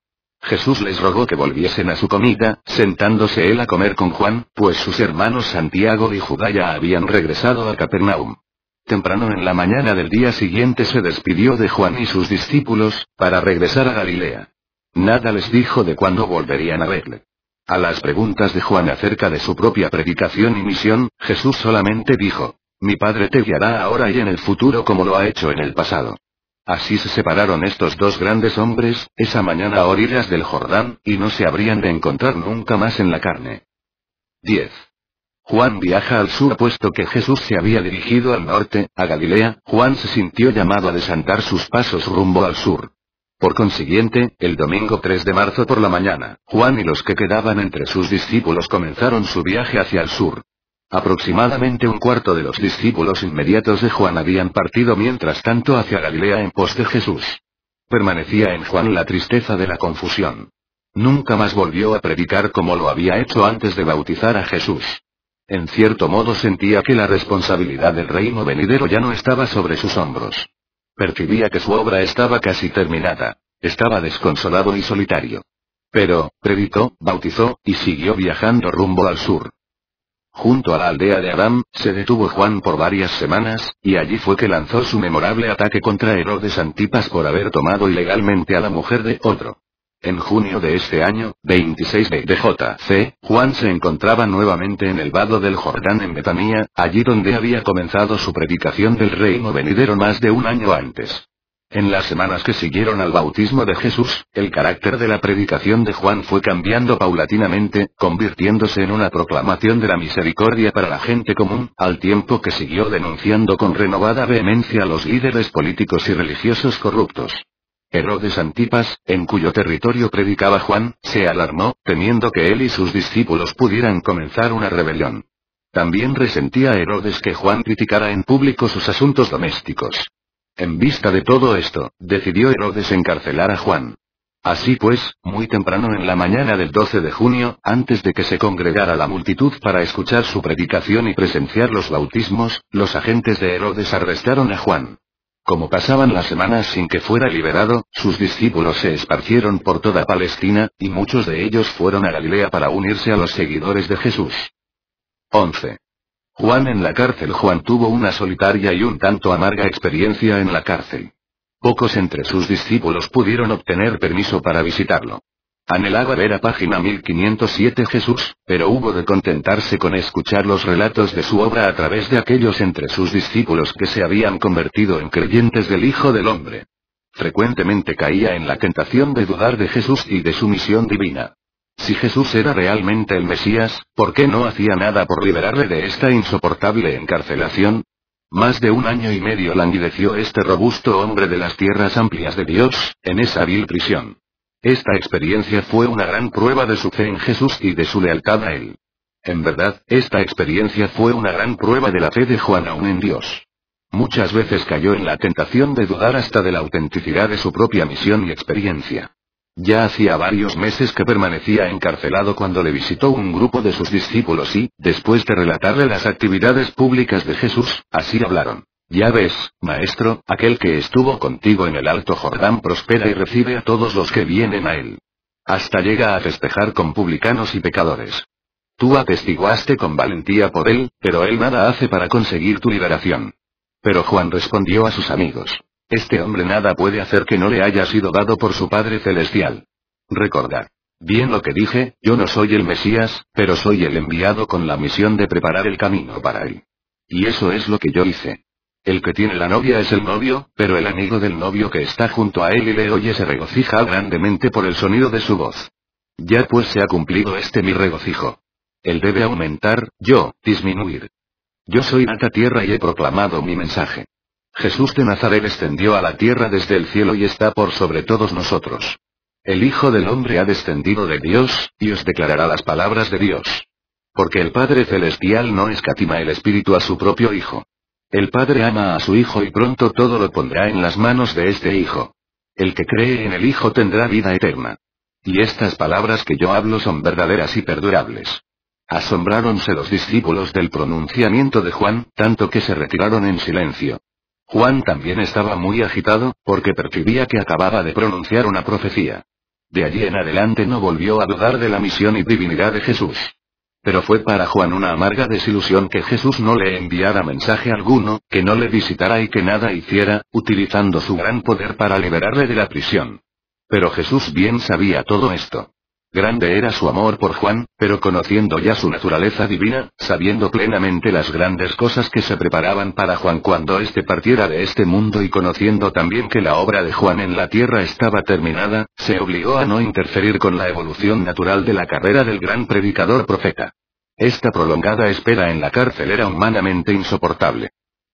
Speaker 1: Jesús les rogó que volviesen a su comida, sentándose él a comer con Juan, pues sus hermanos Santiago y Judá ya habían regresado a Capernaum. Temprano en la mañana del día siguiente se despidió de Juan y sus discípulos, para regresar a Galilea. Nada les dijo de cuándo volverían a verle. A las preguntas de Juan acerca de su propia predicación y misión, Jesús solamente dijo, Mi Padre te guiará ahora y en el futuro como lo ha hecho en el pasado. Así se separaron estos dos grandes hombres, esa mañana a orillas del Jordán, y no se habrían de encontrar nunca más en la carne. 10. Juan viaja al sur puesto que Jesús se había dirigido al norte, a Galilea, Juan se sintió llamado a desantar sus pasos rumbo al sur. Por consiguiente, el domingo 3 de marzo por la mañana, Juan y los que quedaban entre sus discípulos comenzaron su viaje hacia el sur. Aproximadamente un cuarto de los discípulos inmediatos de Juan habían partido mientras tanto hacia Galilea en pos de Jesús. Permanecía en Juan la tristeza de la confusión. Nunca más volvió a predicar como lo había hecho antes de bautizar a Jesús. En cierto modo sentía que la responsabilidad del reino venidero ya no estaba sobre sus hombros. Percibía que su obra estaba casi terminada. Estaba desconsolado y solitario. Pero, predicó, bautizó, y siguió viajando rumbo al sur. Junto a la aldea de Aram, se detuvo Juan por varias semanas, y allí fue que lanzó su memorable ataque contra Herodes Antipas por haber tomado ilegalmente a la mujer de otro. En junio de este año, 26 de DJC, Juan se encontraba nuevamente en el vado del Jordán en Betanía, allí donde había comenzado su predicación del reino venidero más de un año antes. En las semanas que siguieron al bautismo de Jesús, el carácter de la predicación de Juan fue cambiando paulatinamente, convirtiéndose en una proclamación de la misericordia para la gente común, al tiempo que siguió denunciando con renovada vehemencia a los líderes políticos y religiosos corruptos. Herodes Antipas, en cuyo territorio predicaba Juan, se alarmó, temiendo que él y sus discípulos pudieran comenzar una rebelión. También resentía Herodes que Juan criticara en público sus asuntos domésticos. En vista de todo esto, decidió Herodes encarcelar a Juan. Así pues, muy temprano en la mañana del 12 de junio, antes de que se congregara la multitud para escuchar su predicación y presenciar los bautismos, los agentes de Herodes arrestaron a Juan. Como pasaban las semanas sin que fuera liberado, sus discípulos se esparcieron por toda Palestina, y muchos de ellos fueron a Galilea para unirse a los seguidores de Jesús. 11. Juan en la cárcel Juan tuvo una solitaria y un tanto amarga experiencia en la cárcel. Pocos entre sus discípulos pudieron obtener permiso para visitarlo. Anhelaba ver a página 1507 Jesús, pero hubo de contentarse con escuchar los relatos de su obra a través de aquellos entre sus discípulos que se habían convertido en creyentes del Hijo del Hombre. Frecuentemente caía en la tentación de dudar de Jesús y de su misión divina. Si Jesús era realmente el Mesías, ¿por qué no hacía nada por liberarle de esta insoportable encarcelación? Más de un año y medio languideció este robusto hombre de las tierras amplias de Dios, en esa vil prisión. Esta experiencia fue una gran prueba de su fe en Jesús y de su lealtad a Él. En verdad, esta experiencia fue una gran prueba de la fe de Juan aún en Dios. Muchas veces cayó en la tentación de dudar hasta de la autenticidad de su propia misión y experiencia. Ya hacía varios meses que permanecía encarcelado cuando le visitó un grupo de sus discípulos y, después de relatarle las actividades públicas de Jesús, así hablaron. Ya ves, maestro, aquel que estuvo contigo en el Alto Jordán prospera y recibe a todos los que vienen a él. Hasta llega a festejar con publicanos y pecadores. Tú atestiguaste con valentía por él, pero él nada hace para conseguir tu liberación. Pero Juan respondió a sus amigos. Este hombre nada puede hacer que no le haya sido dado por su Padre Celestial. Recordad. Bien lo que dije, yo no soy el Mesías, pero soy el enviado con la misión de preparar el camino para él. Y eso es lo que yo hice. El que tiene la novia es el novio, pero el amigo del novio que está junto a él y le oye se regocija grandemente por el sonido de su voz. Ya pues se ha cumplido este mi regocijo. Él debe aumentar, yo, disminuir. Yo soy alta tierra y he proclamado mi mensaje. Jesús de Nazaret extendió a la tierra desde el cielo y está por sobre todos nosotros. El Hijo del Hombre ha descendido de Dios, y os declarará las palabras de Dios. Porque el Padre Celestial no escatima el Espíritu a su propio Hijo. El Padre ama a su Hijo y pronto todo lo pondrá en las manos de este Hijo. El que cree en el Hijo tendrá vida eterna. Y estas palabras que yo hablo son verdaderas y perdurables. Asombráronse los discípulos del pronunciamiento de Juan, tanto que se retiraron en silencio. Juan también estaba muy agitado, porque percibía que acababa de pronunciar una profecía. De allí en adelante no volvió a dudar de la misión y divinidad de Jesús. Pero fue para Juan una amarga desilusión que Jesús no le enviara mensaje alguno, que no le visitara y que nada hiciera, utilizando su gran poder para liberarle de la prisión. Pero Jesús bien sabía todo esto. Grande era su amor por Juan, pero conociendo ya su naturaleza divina, sabiendo plenamente las grandes cosas que se preparaban para Juan cuando éste partiera de este mundo y conociendo también que la obra de Juan en la tierra estaba terminada, se obligó a no interferir con la evolución natural de la carrera del gran predicador profeta. Esta prolongada espera en la cárcel era humanamente insoportable.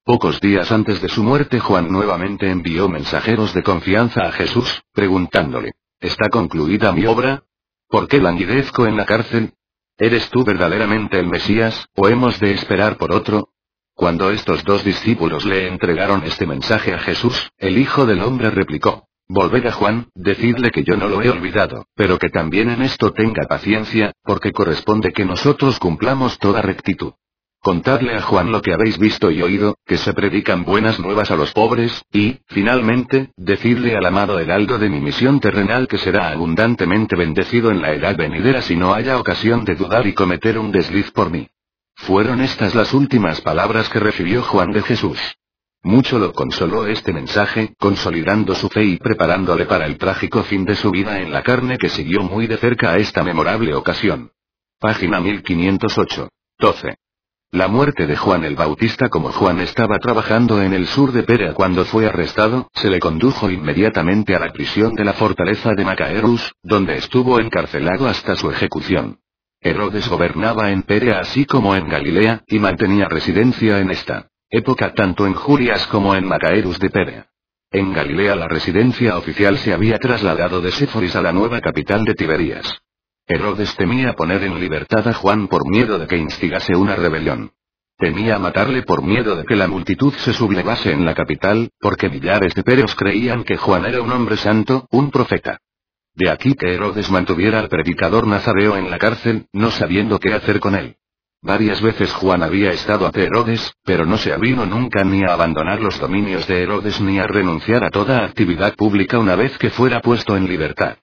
Speaker 1: Pocos días antes de su muerte Juan nuevamente envió mensajeros de confianza a Jesús, preguntándole, ¿Está concluida mi obra? ¿Por qué languidezco en la cárcel? ¿Eres tú verdaderamente el Mesías, o hemos de esperar por otro? Cuando estos dos discípulos le entregaron este mensaje a Jesús, el Hijo del Hombre replicó, Volved a Juan, decidle que yo no lo he olvidado, pero que también en esto tenga paciencia, porque corresponde que nosotros cumplamos toda rectitud. Contadle a Juan lo que habéis visto y oído, que se predican buenas nuevas a los pobres, y, finalmente, decidle al amado heraldo de mi misión terrenal que será abundantemente bendecido en la edad venidera si no haya ocasión de dudar y cometer un desliz por mí. Fueron estas las últimas palabras que recibió Juan de Jesús. Mucho lo consoló este mensaje, consolidando su fe y preparándole para el trágico fin de su vida en la carne que siguió muy de cerca a esta memorable ocasión. Página 1508. 12. La muerte de Juan el Bautista como Juan estaba trabajando en el sur de Perea cuando fue arrestado, se le condujo inmediatamente a la prisión de la fortaleza de Macaerus, donde estuvo encarcelado hasta su ejecución. Herodes gobernaba en Perea así como en Galilea, y mantenía residencia en esta época tanto en Jurias como en Macaerus de Perea. En Galilea la residencia oficial se había trasladado de Séforis a la nueva capital de Tiberias. Herodes temía poner en libertad a Juan por miedo de que instigase una rebelión. Temía matarle por miedo de que la multitud se sublevase en la capital, porque millares de pereos creían que Juan era un hombre santo, un profeta. De aquí que Herodes mantuviera al predicador nazareo en la cárcel, no sabiendo qué hacer con él. Varias veces Juan había estado ante Herodes, pero no se avino nunca ni a abandonar los dominios de Herodes ni a renunciar a toda actividad pública una vez que fuera puesto en libertad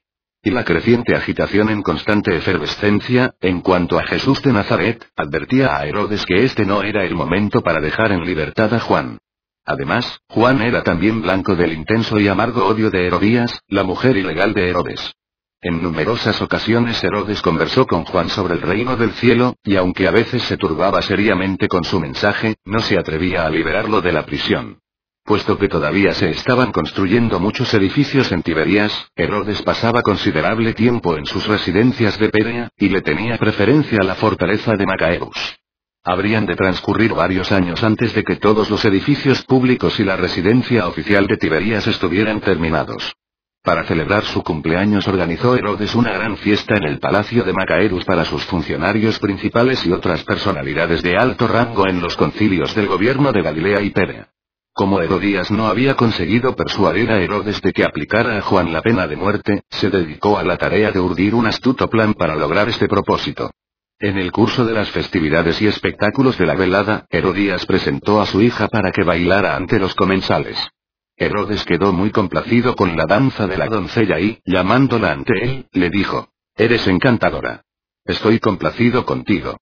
Speaker 1: y la creciente agitación en constante efervescencia, en cuanto a Jesús de Nazaret, advertía a Herodes que este no era el momento para dejar en libertad a Juan. Además, Juan era también blanco del intenso y amargo odio de Herodías, la mujer ilegal de Herodes. En numerosas ocasiones Herodes conversó con Juan sobre el reino del cielo, y aunque a veces se turbaba seriamente con su mensaje, no se atrevía a liberarlo de la prisión. Puesto que todavía se estaban construyendo muchos edificios en Tiberías, Herodes pasaba considerable tiempo en sus residencias de Pérea, y le tenía preferencia a la fortaleza de Macaeus. Habrían de transcurrir varios años antes de que todos los edificios públicos y la residencia oficial de Tiberías estuvieran terminados. Para celebrar su cumpleaños organizó Herodes una gran fiesta en el palacio de Macaerus para sus funcionarios principales y otras personalidades de alto rango en los concilios del gobierno de Galilea y Pérea. Como Herodías no había conseguido persuadir a Herodes de que aplicara a Juan la pena de muerte, se dedicó a la tarea de urdir un astuto plan para lograr este propósito. En el curso de las festividades y espectáculos de la velada, Herodías presentó a su hija para que bailara ante los comensales. Herodes quedó muy complacido con la danza de la doncella y, llamándola ante él, le dijo, Eres encantadora. Estoy complacido contigo.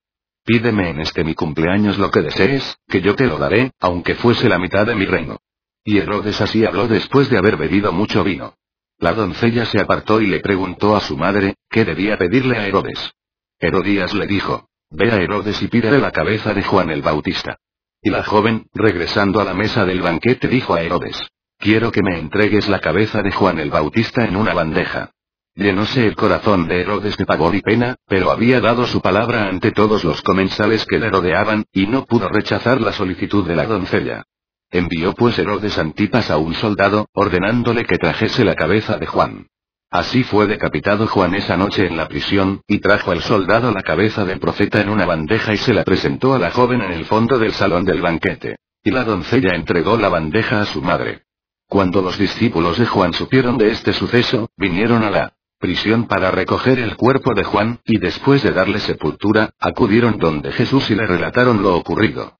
Speaker 1: Pídeme en este mi cumpleaños lo que desees, que yo te lo daré, aunque fuese la mitad de mi reino. Y Herodes así habló después de haber bebido mucho vino. La doncella se apartó y le preguntó a su madre, ¿qué debía pedirle a Herodes? Herodías le dijo, Ve a Herodes y pídele la cabeza de Juan el Bautista. Y la joven, regresando a la mesa del banquete, dijo a Herodes, Quiero que me entregues la cabeza de Juan el Bautista en una bandeja. Llenóse el corazón de Herodes de pavor y pena, pero había dado su palabra ante todos los comensales que le rodeaban, y no pudo rechazar la solicitud de la doncella. Envió pues Herodes Antipas a un soldado, ordenándole que trajese la cabeza de Juan. Así fue decapitado Juan esa noche en la prisión, y trajo el soldado la cabeza del profeta en una bandeja y se la presentó a la joven en el fondo del salón del banquete. Y la doncella entregó la bandeja a su madre. Cuando los discípulos de Juan supieron de este suceso, vinieron a la prisión para recoger el cuerpo de Juan, y después de darle sepultura, acudieron donde Jesús y le relataron lo ocurrido.